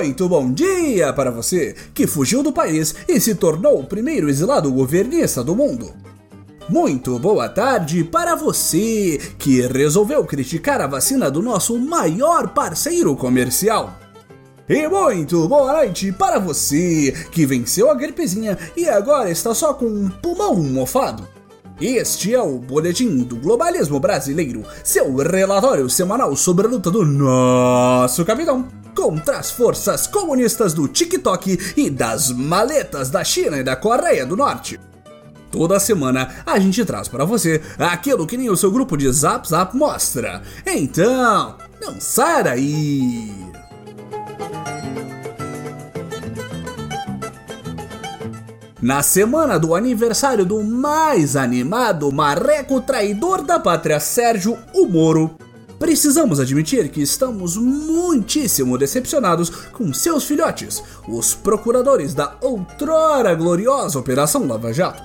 Muito bom dia para você que fugiu do país e se tornou o primeiro exilado governista do mundo. Muito boa tarde para você que resolveu criticar a vacina do nosso maior parceiro comercial. E muito boa noite para você que venceu a gripezinha e agora está só com um pulmão mofado. Este é o Boletim do Globalismo Brasileiro, seu relatório semanal sobre a luta do nosso capitão contra as forças comunistas do TikTok e das maletas da China e da Coreia do Norte. Toda semana a gente traz para você aquilo que nem o seu grupo de Zap Zap mostra. Então, não sai daí! Na semana do aniversário do mais animado marreco traidor da pátria, Sérgio o Moro, precisamos admitir que estamos muitíssimo decepcionados com seus filhotes, os procuradores da outrora gloriosa Operação Lava Jato.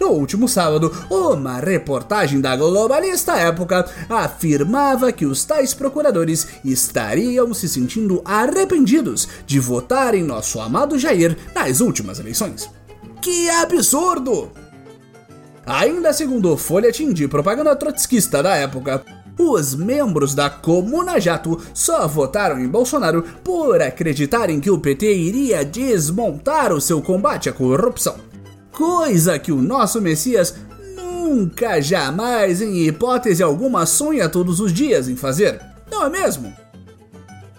No último sábado, uma reportagem da Globalista Época afirmava que os tais procuradores estariam se sentindo arrependidos de votar em nosso amado Jair nas últimas eleições. Que absurdo! Ainda segundo o folhetim de propaganda trotskista da época, os membros da Comuna Jato só votaram em Bolsonaro por acreditarem que o PT iria desmontar o seu combate à corrupção coisa que o nosso Messias nunca, jamais, em hipótese alguma, sonha todos os dias em fazer, não é mesmo?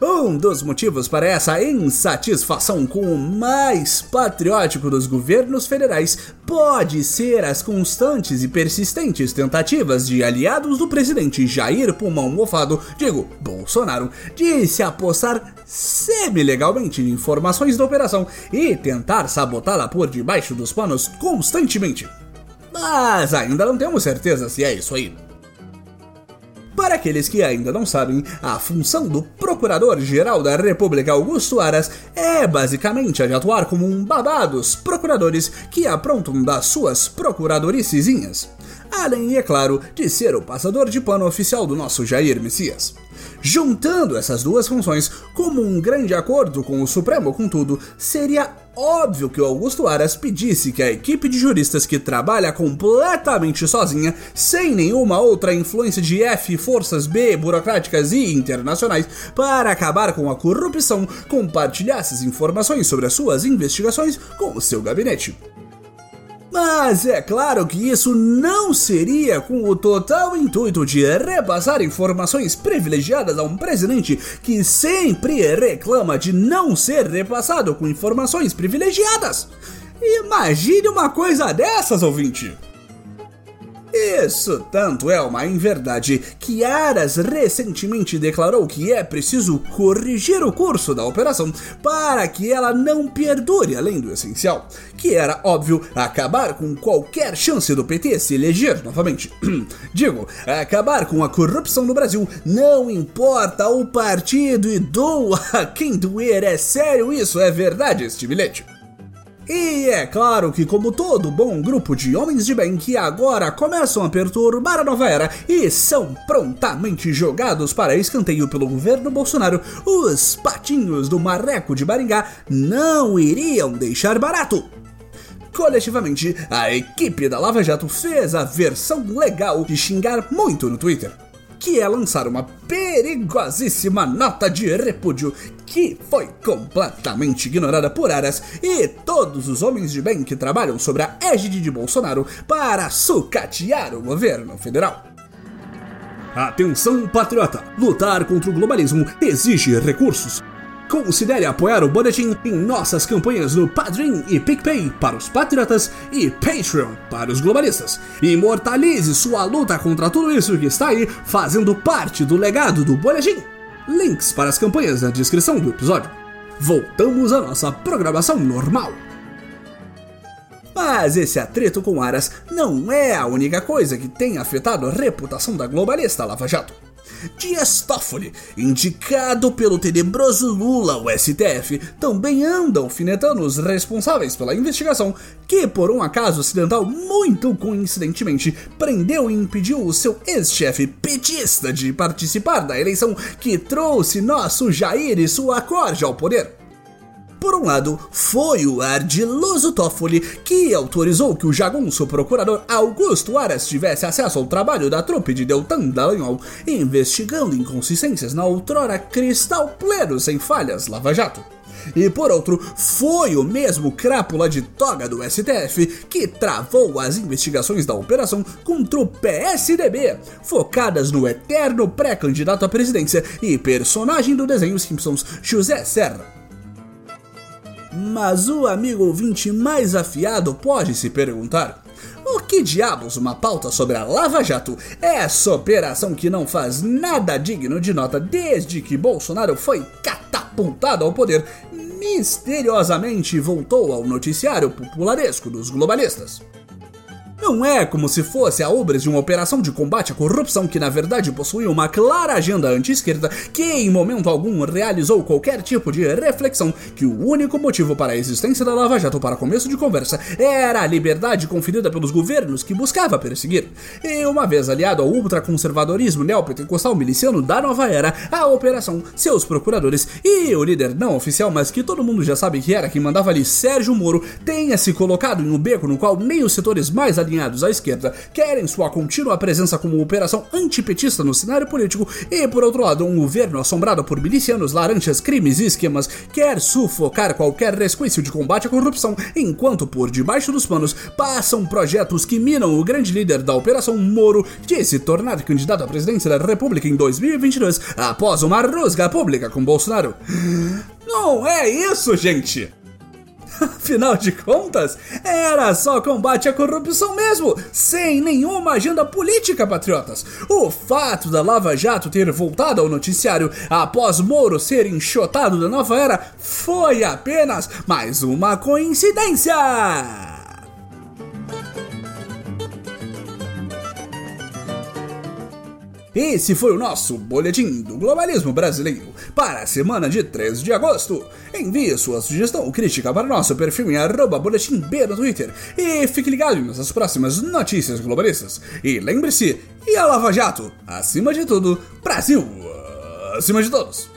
Um dos motivos para essa insatisfação com o mais patriótico dos governos federais pode ser as constantes e persistentes tentativas de aliados do presidente Jair Pulmão Mofado, digo, Bolsonaro, de se apossar semi-legalmente de informações da operação e tentar sabotá-la por debaixo dos panos constantemente. Mas ainda não temos certeza se é isso aí. Para aqueles que ainda não sabem, a função do Procurador-Geral da República Augusto Aras é basicamente a de atuar como um babá dos procuradores que aprontam das suas procuradoricezinhas. Além, é claro, de ser o passador de pano oficial do nosso Jair Messias. Juntando essas duas funções como um grande acordo com o Supremo, contudo, seria óbvio que o Augusto Aras pedisse que a equipe de juristas que trabalha completamente sozinha, sem nenhuma outra influência de F, forças B, burocráticas e internacionais, para acabar com a corrupção, compartilhasse as informações sobre as suas investigações com o seu gabinete. Mas é claro que isso não seria com o total intuito de repassar informações privilegiadas a um presidente que sempre reclama de não ser repassado com informações privilegiadas. Imagine uma coisa dessas, ouvinte! Isso tanto é uma inverdade que Aras recentemente declarou que é preciso corrigir o curso da operação para que ela não perdure além do essencial, que era, óbvio, acabar com qualquer chance do PT se eleger novamente. Digo, acabar com a corrupção no Brasil, não importa o partido e doa quem doer, é sério isso, é verdade este bilhete. E é claro que, como todo bom grupo de homens de bem que agora começam a perturbar a nova era e são prontamente jogados para escanteio pelo governo Bolsonaro, os patinhos do Marreco de Baringá não iriam deixar barato. Coletivamente, a equipe da Lava Jato fez a versão legal de xingar muito no Twitter que é lançar uma perigosíssima nota de repúdio que foi completamente ignorada por Aras e todos os homens de bem que trabalham sobre a égide de Bolsonaro para sucatear o governo federal. Atenção, patriota! Lutar contra o globalismo exige recursos. Considere apoiar o Boletim em nossas campanhas no Padrim e PicPay para os patriotas e Patreon para os globalistas. Imortalize sua luta contra tudo isso que está aí fazendo parte do legado do Boletim. Links para as campanhas na descrição do episódio. Voltamos à nossa programação normal. Mas esse atrito com Aras não é a única coisa que tem afetado a reputação da globalista Lava Jato. Dias Toffoli, indicado pelo tenebroso Lula, o STF, também anda alfinetando os responsáveis pela investigação, que por um acaso acidental muito coincidentemente prendeu e impediu o seu ex-chefe petista de participar da eleição que trouxe nosso Jair e sua corte ao poder. Por um lado, foi o ardiloso Toffoli que autorizou que o jagunço procurador Augusto Aras tivesse acesso ao trabalho da trupe de Deltan Dallagnol, investigando inconsistências na outrora cristal pleno sem falhas Lava Jato. E por outro, foi o mesmo crápula de toga do STF que travou as investigações da operação contra o PSDB, focadas no eterno pré-candidato à presidência e personagem do desenho Simpsons, José Serra. Mas o amigo ouvinte mais afiado pode se perguntar: o que diabos uma pauta sobre a Lava Jato? Essa operação que não faz nada digno de nota desde que Bolsonaro foi catapultado ao poder, misteriosamente voltou ao noticiário popularesco dos globalistas. Não é como se fosse a obras de uma operação de combate à corrupção que na verdade possuía uma clara agenda anti-esquerda que em momento algum realizou qualquer tipo de reflexão que o único motivo para a existência da Lava Jato para começo de conversa era a liberdade conferida pelos governos que buscava perseguir. E uma vez aliado ao ultraconservadorismo neopentecostal miliciano da nova era, a operação, seus procuradores e o líder não oficial, mas que todo mundo já sabe que era quem mandava ali, Sérgio Moro, tenha se colocado em um beco no qual nem os setores mais aliados alinhados à esquerda querem sua contínua presença como operação antipetista no cenário político e, por outro lado, um governo assombrado por milicianos, laranjas, crimes e esquemas quer sufocar qualquer resquício de combate à corrupção, enquanto por debaixo dos panos passam projetos que minam o grande líder da Operação Moro de se tornar candidato à presidência da República em 2022 após uma rusga pública com Bolsonaro. Não é isso, gente! Afinal de contas, era só combate à corrupção mesmo, sem nenhuma agenda política, patriotas. O fato da Lava Jato ter voltado ao noticiário após Moro ser enxotado da nova era foi apenas mais uma coincidência. Esse foi o nosso Boletim do Globalismo Brasileiro para a semana de 3 de agosto. Envie sua sugestão ou crítica para nosso perfil em arroba boletim B no Twitter e fique ligado nas próximas notícias globalistas. E lembre-se, e a Lava Jato, acima de tudo, Brasil, acima de todos.